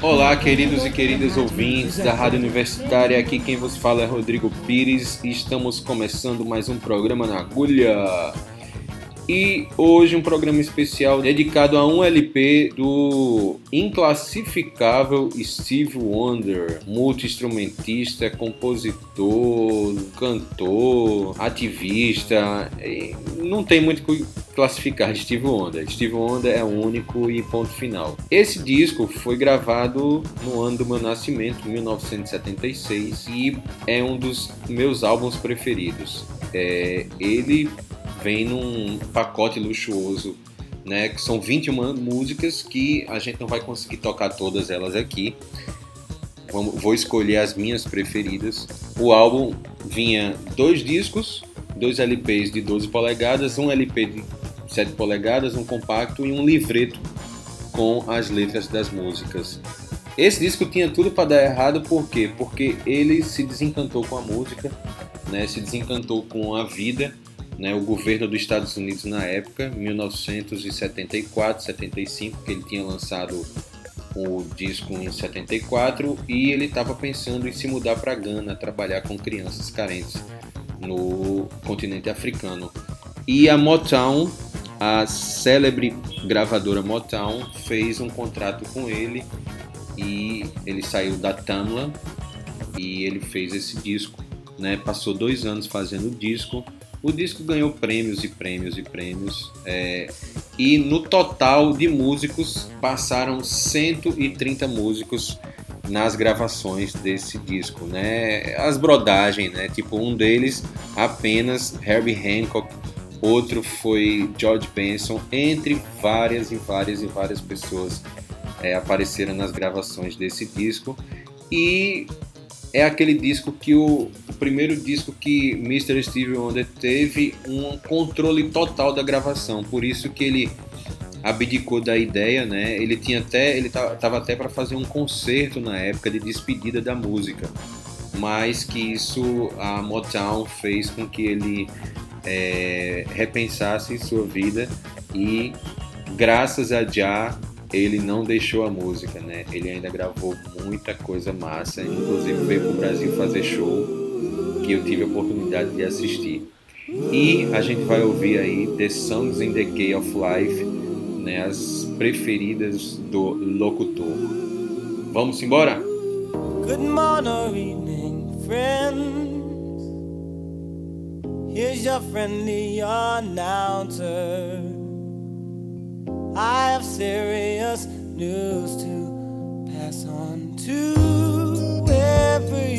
Olá, queridos e queridas ouvintes da Rádio Universitária. Aqui quem vos fala é Rodrigo Pires e estamos começando mais um programa na Agulha. E hoje um programa especial dedicado a um LP do inclassificável Steve Wonder, multi-instrumentista, compositor, cantor, ativista. Não tem muito classificar Steve Wonder. Steve Wonder é único e ponto final. Esse disco foi gravado no ano do meu nascimento, 1976, e é um dos meus álbuns preferidos. É, ele vem num pacote luxuoso, né? Que são 21 músicas que a gente não vai conseguir tocar todas elas aqui. Vou escolher as minhas preferidas. O álbum vinha dois discos, dois LPs de 12 polegadas, um LP de 7 polegadas, um compacto e um livreto com as letras das músicas. Esse disco tinha tudo para dar errado, por quê? Porque ele se desencantou com a música, né? se desencantou com a vida né, o governo dos Estados Unidos na época, 1974, 75, que ele tinha lançado o disco em 74 e ele estava pensando em se mudar para Gana, trabalhar com crianças carentes no continente africano. E a Motown, a célebre gravadora Motown, fez um contrato com ele e ele saiu da Tamla e ele fez esse disco. Né? Passou dois anos fazendo o disco o disco ganhou prêmios e prêmios e prêmios. É, e no total de músicos, passaram 130 músicos nas gravações desse disco, né? As brodagens, né? Tipo, um deles apenas Herbie Hancock, outro foi George Benson, entre várias e várias e várias pessoas é, apareceram nas gravações desse disco. E é aquele disco que o, o, primeiro disco que Mr. Steve Wonder teve um controle total da gravação, por isso que ele abdicou da ideia, né? Ele tinha até ele tava até para fazer um concerto na época de despedida da música, mas que isso a Motown fez com que ele é, repensasse sua vida e graças a Já ele não deixou a música, né? Ele ainda gravou muita coisa massa, inclusive veio pro Brasil fazer show que eu tive a oportunidade de assistir. E a gente vai ouvir aí The Songs in the Key of Life, né? As preferidas do locutor. Vamos embora? Good morning, friends. Here's your friendly announcer. I have serious news to pass on to everybody.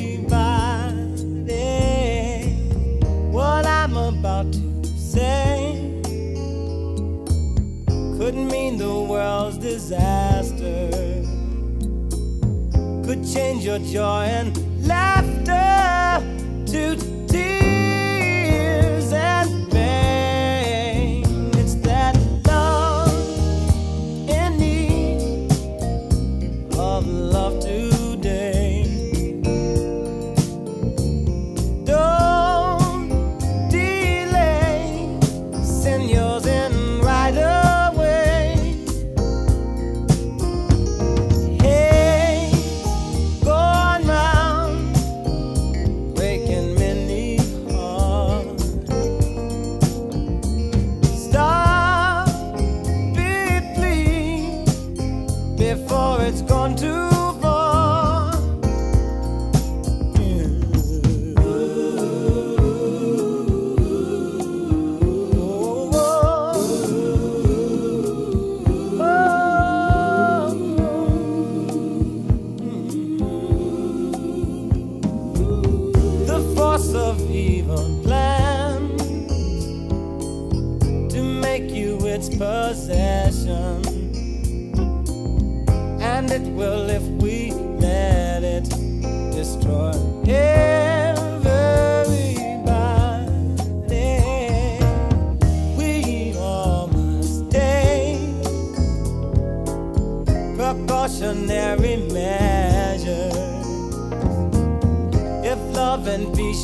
What I'm about to say could mean the world's disaster, could change your joy and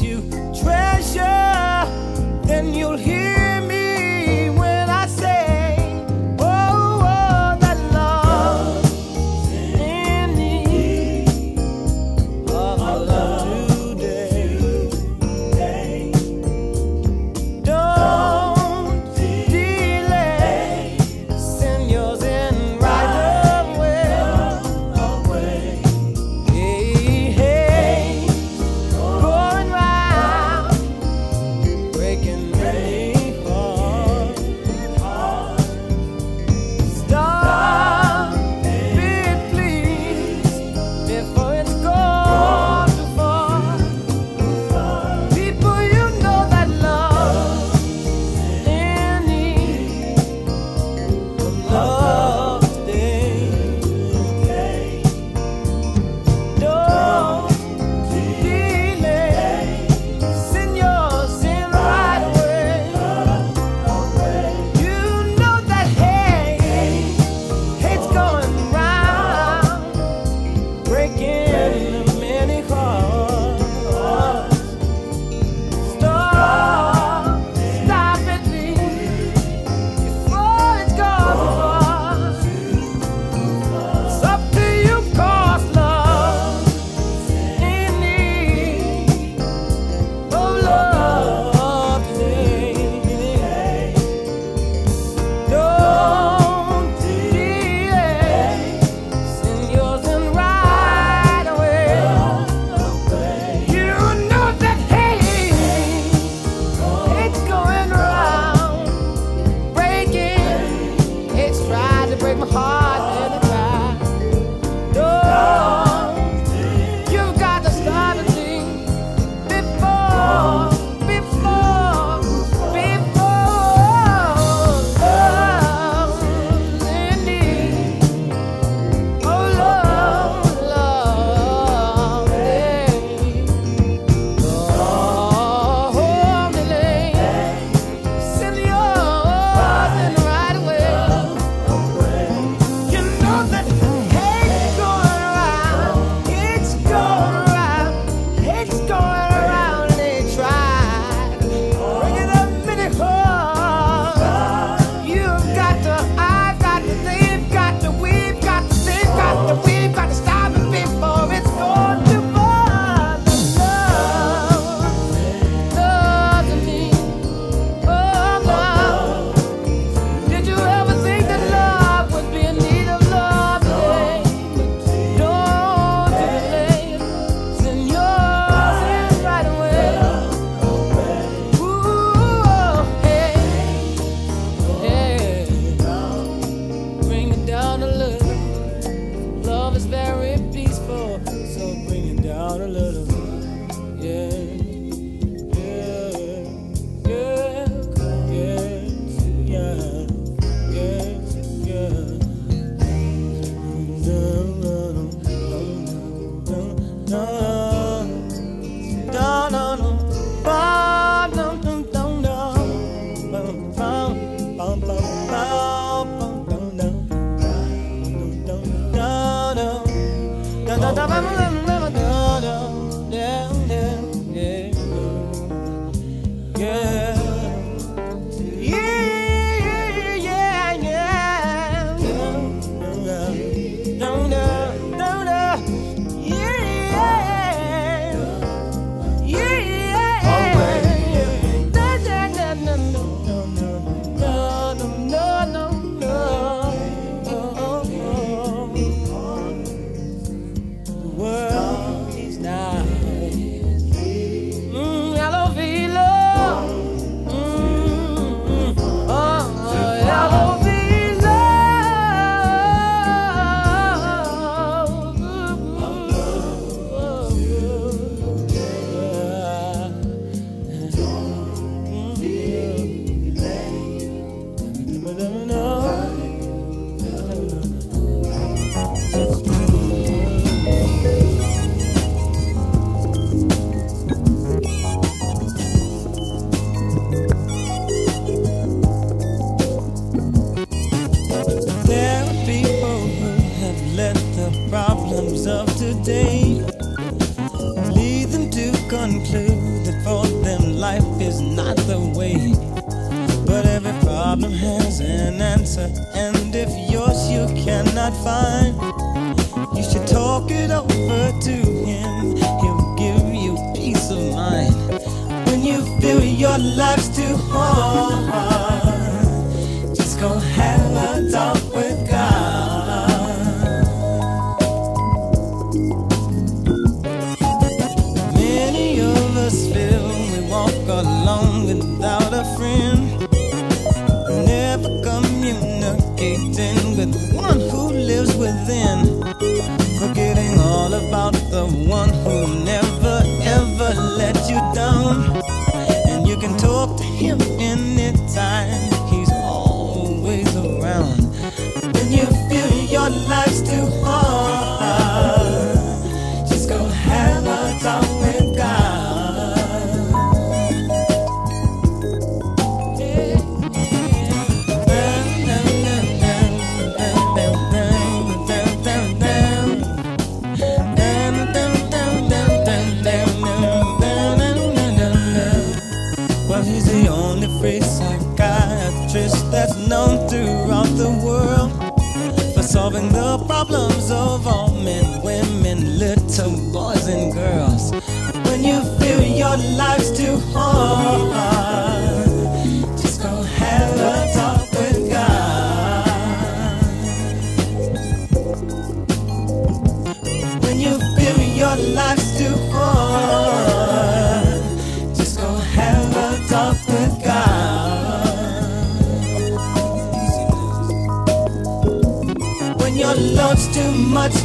you treasure, then you'll hear. far answer. And if yours you cannot find, you should talk it over to him. He'll give you peace of mind when you feel your life's too hard. much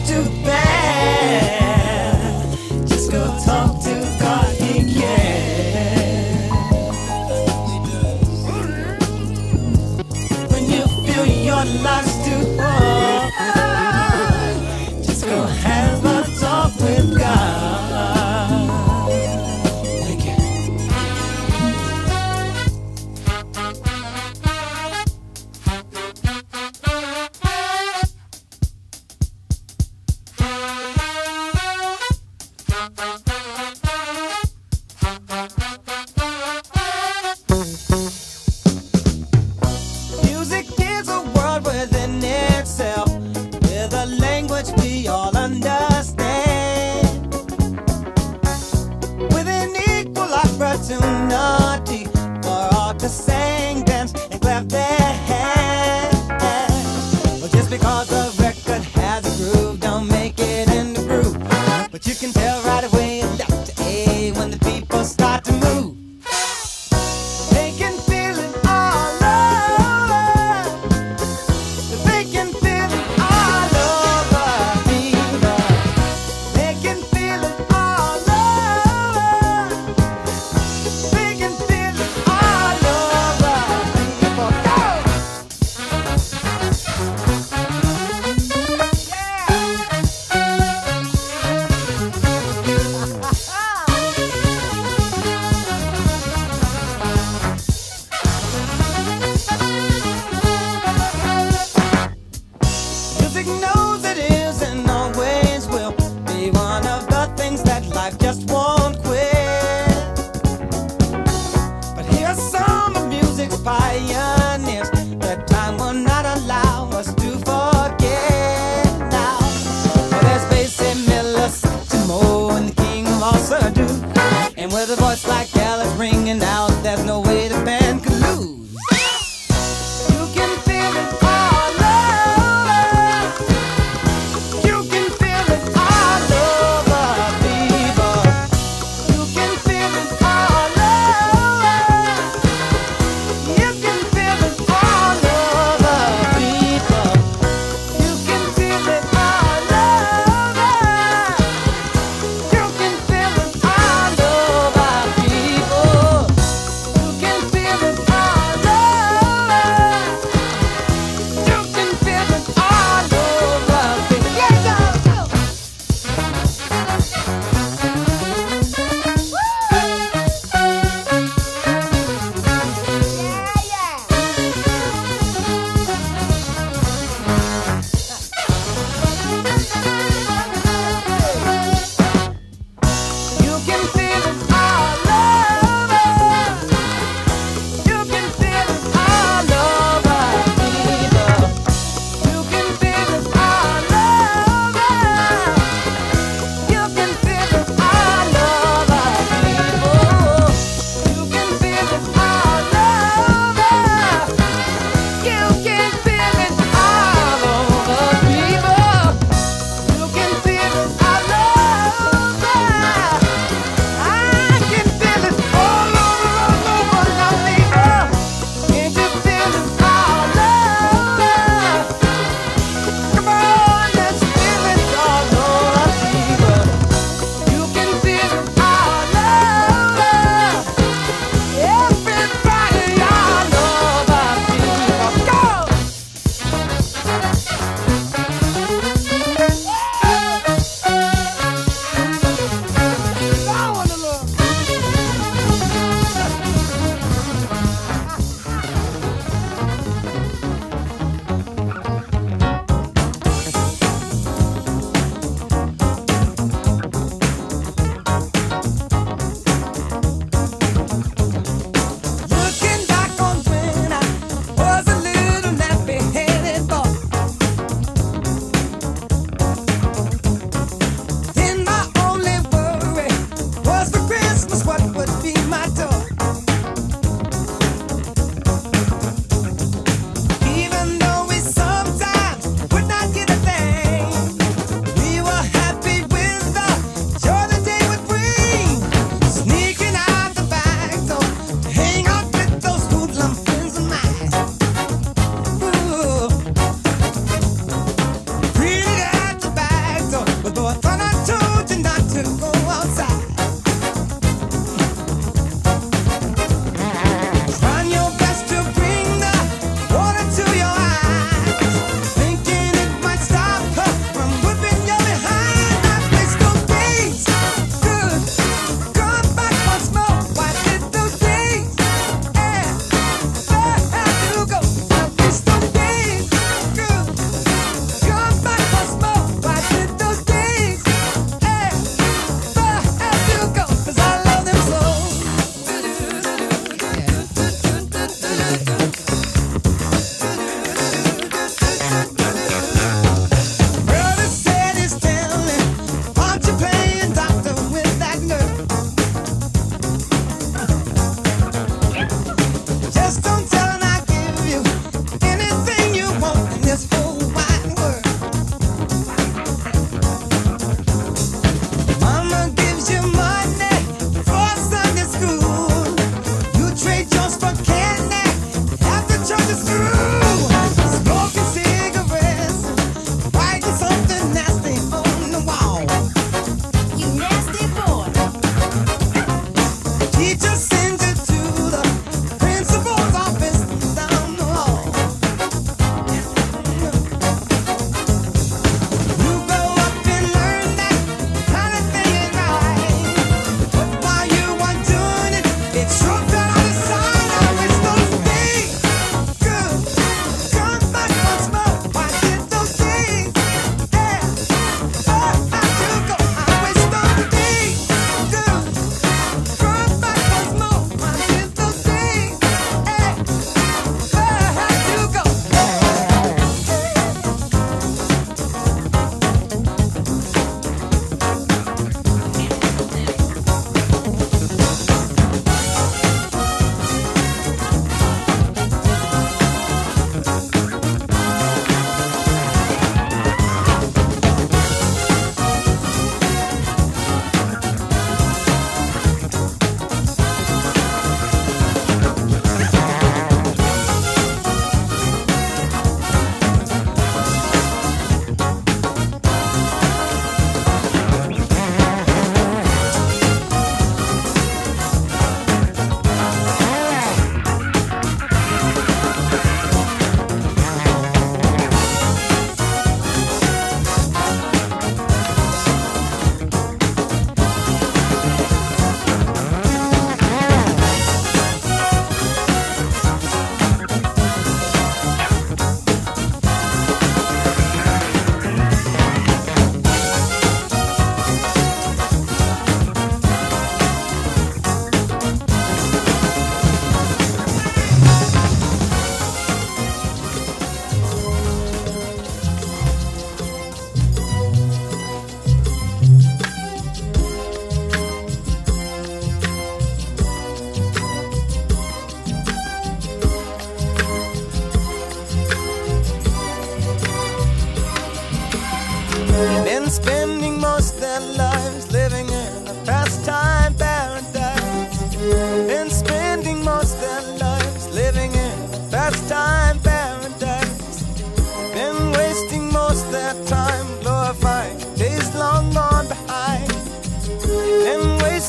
With a voice like Alice ringing out. There's no way.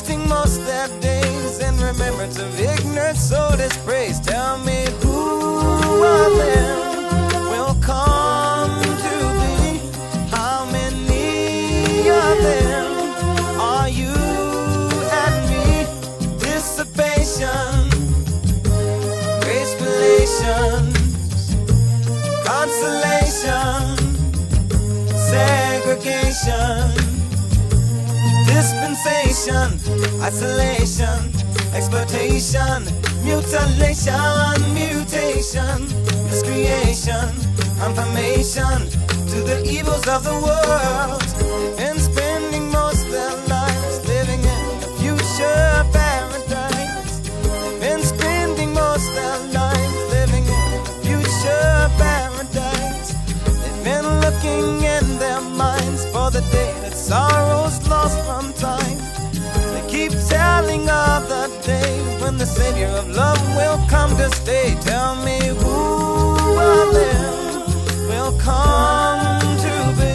wasting most their days in remembrance of ignorance so dispraised. Tell me who are them? Dispensation, isolation, exploitation, mutilation, mutation, miscreation, confirmation to the evils of the world, Savior of love will come to stay. Tell me who of them will come to be?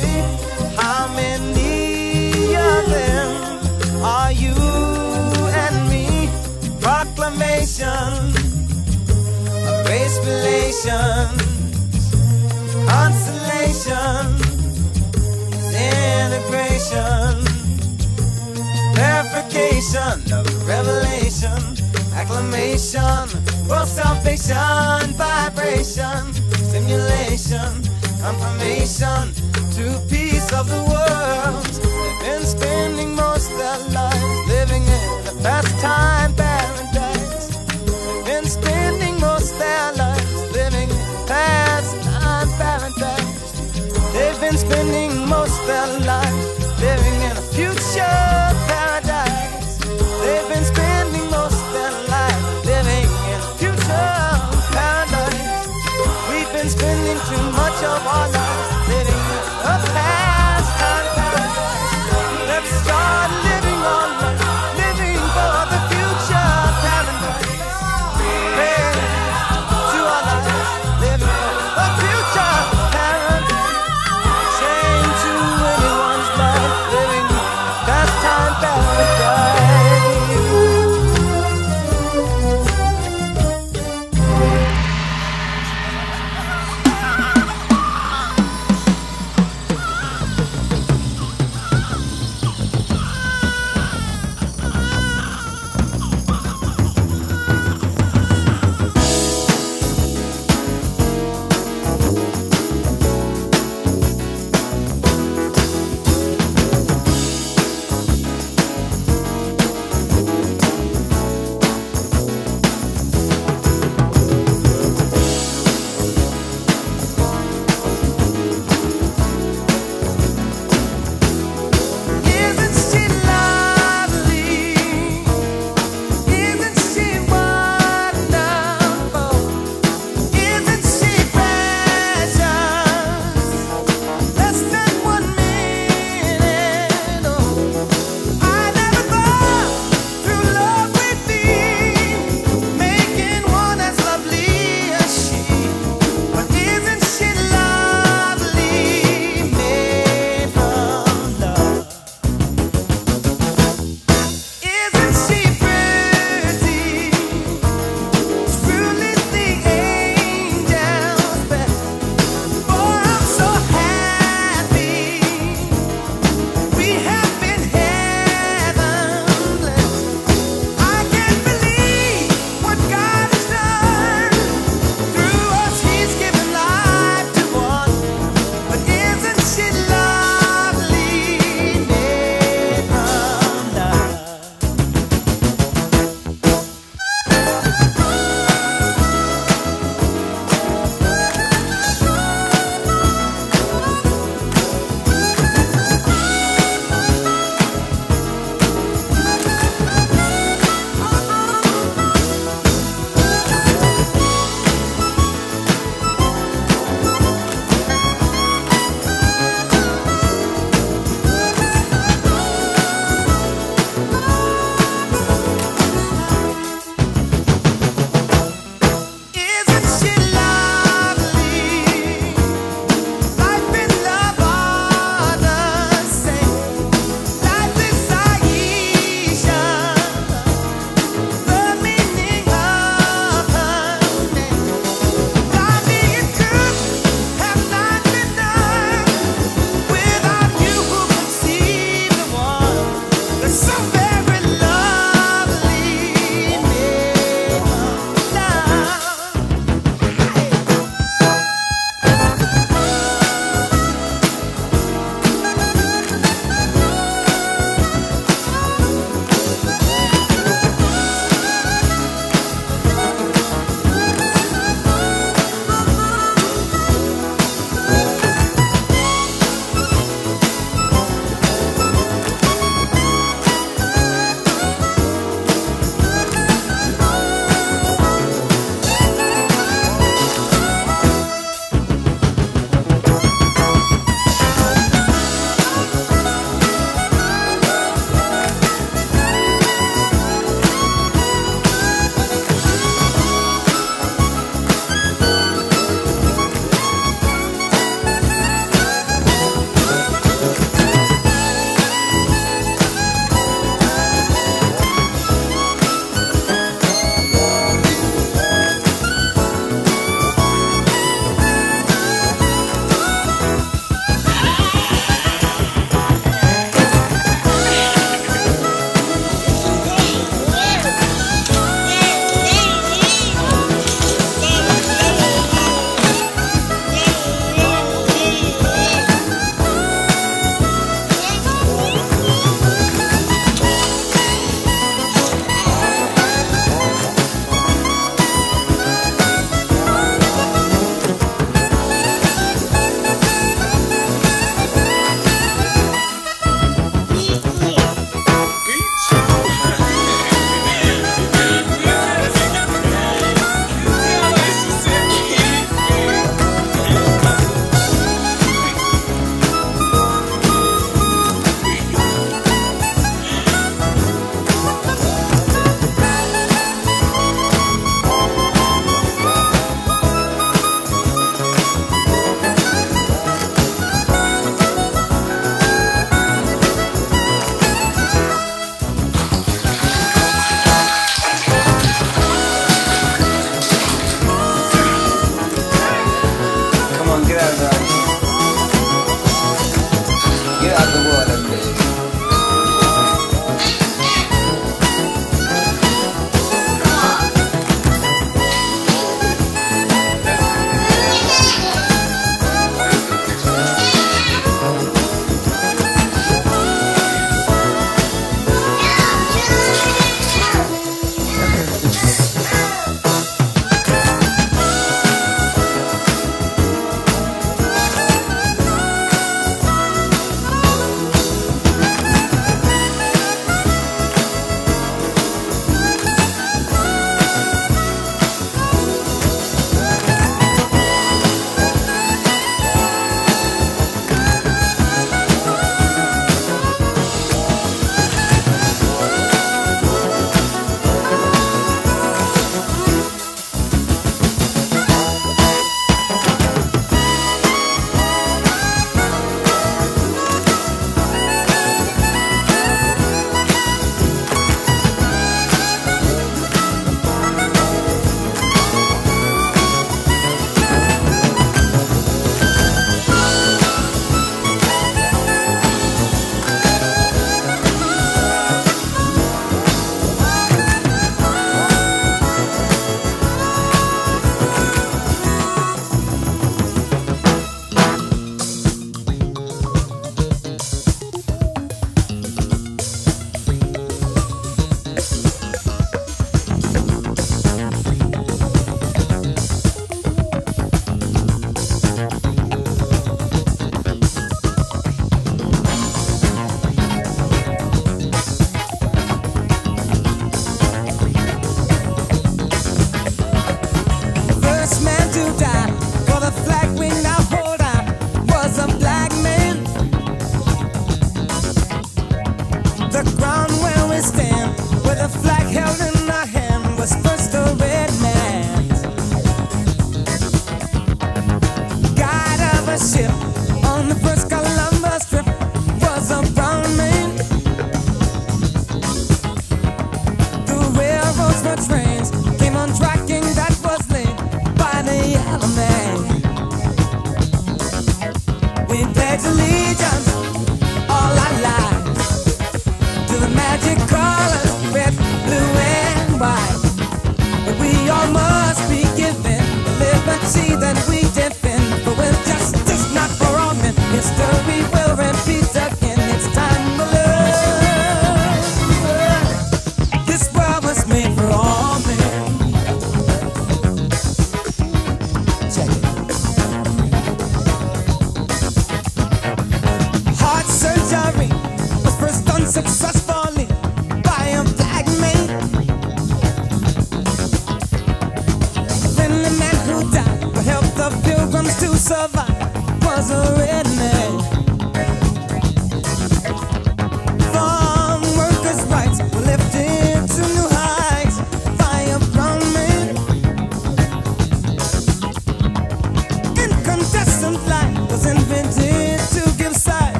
How many of them are you and me? Proclamation of grace consolation integration, verification of revelation, acclamation, world salvation, vibration, stimulation, confirmation to peace of the world. They've been spending most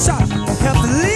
shot. Have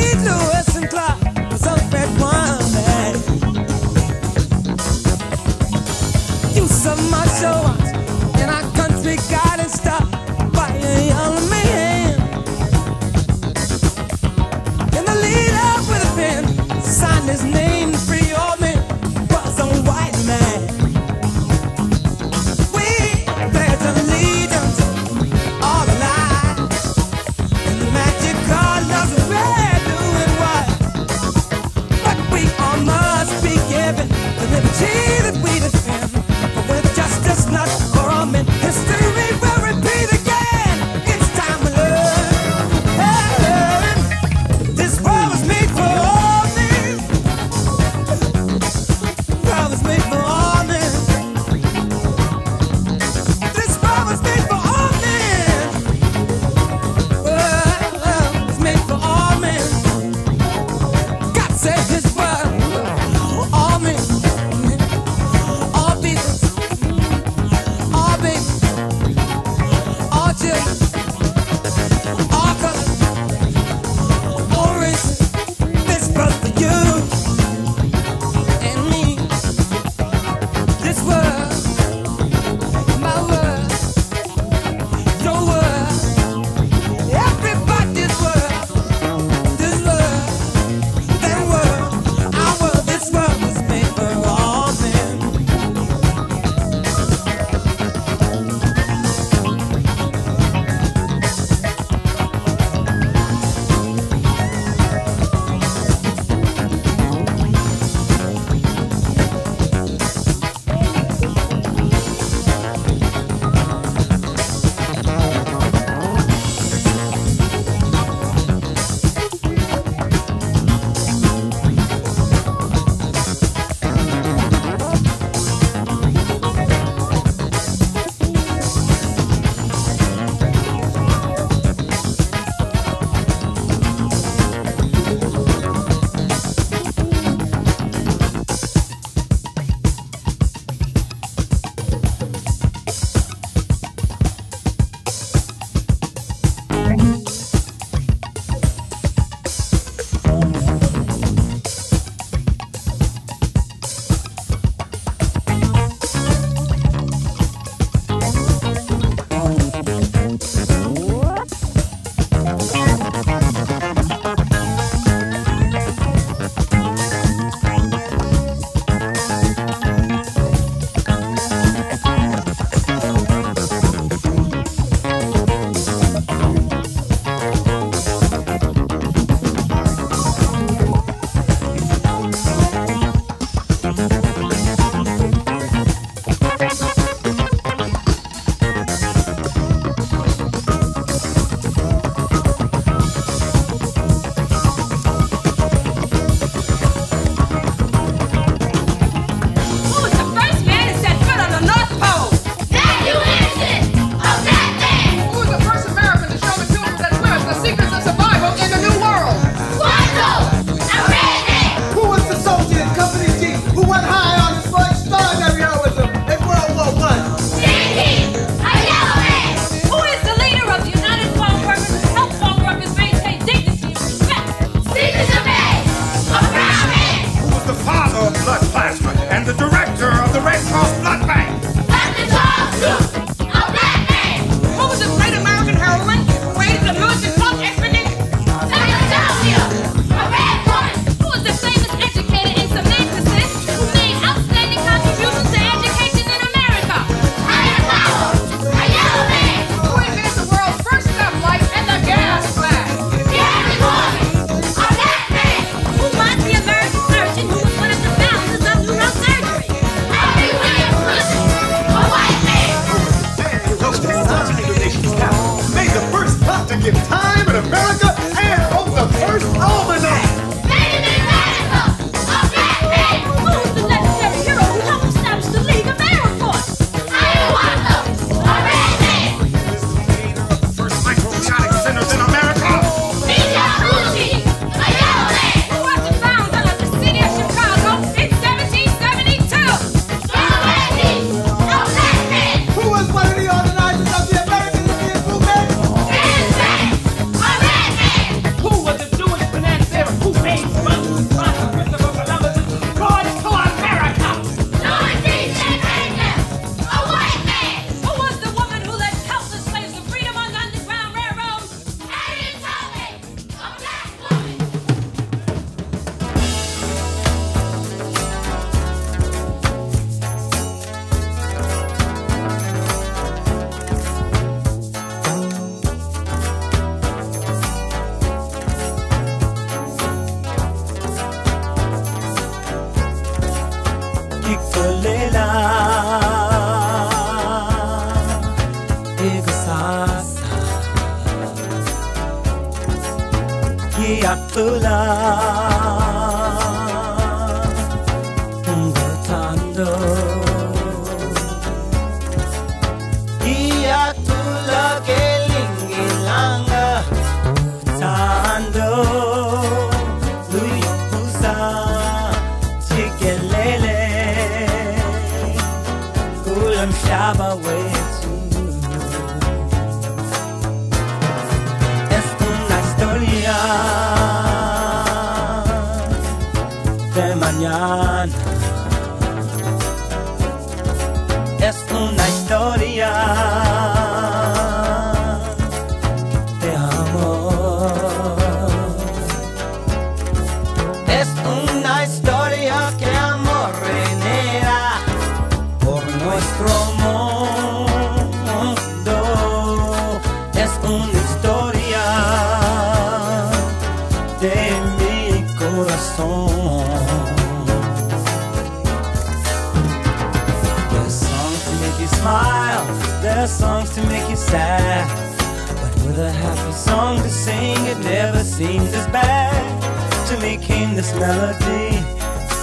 With a happy song to sing, it never seems as bad. To me came this melody,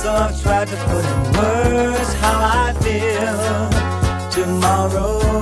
so I've tried to put in words how I feel tomorrow.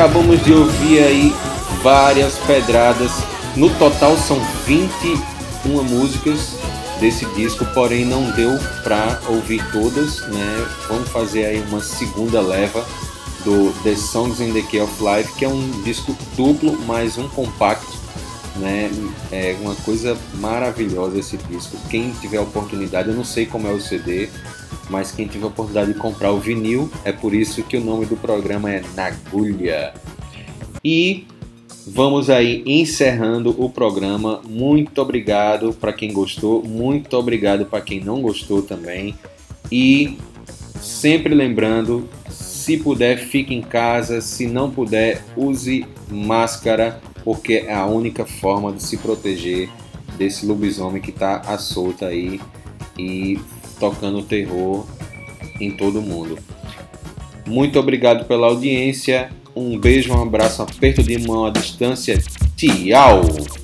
Acabamos de ouvir aí várias pedradas. No total são 21 músicas desse disco, porém não deu para ouvir todas, né? Vamos fazer aí uma segunda leva do The Songs in the Key of Life, que é um disco duplo mais um compacto, né? É uma coisa maravilhosa esse disco. Quem tiver oportunidade, eu não sei como é o CD, mas quem tiver a oportunidade de comprar o vinil, é por isso que o nome do programa é Nagulha. E vamos aí encerrando o programa. Muito obrigado para quem gostou, muito obrigado para quem não gostou também. E sempre lembrando, se puder, fique em casa, se não puder, use máscara, porque é a única forma de se proteger desse lobisomem que está à solta aí e tocando terror em todo mundo. Muito obrigado pela audiência. Um beijo, um abraço, um aperto de mão à distância. Tchau!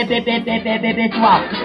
É tudo pe- pe-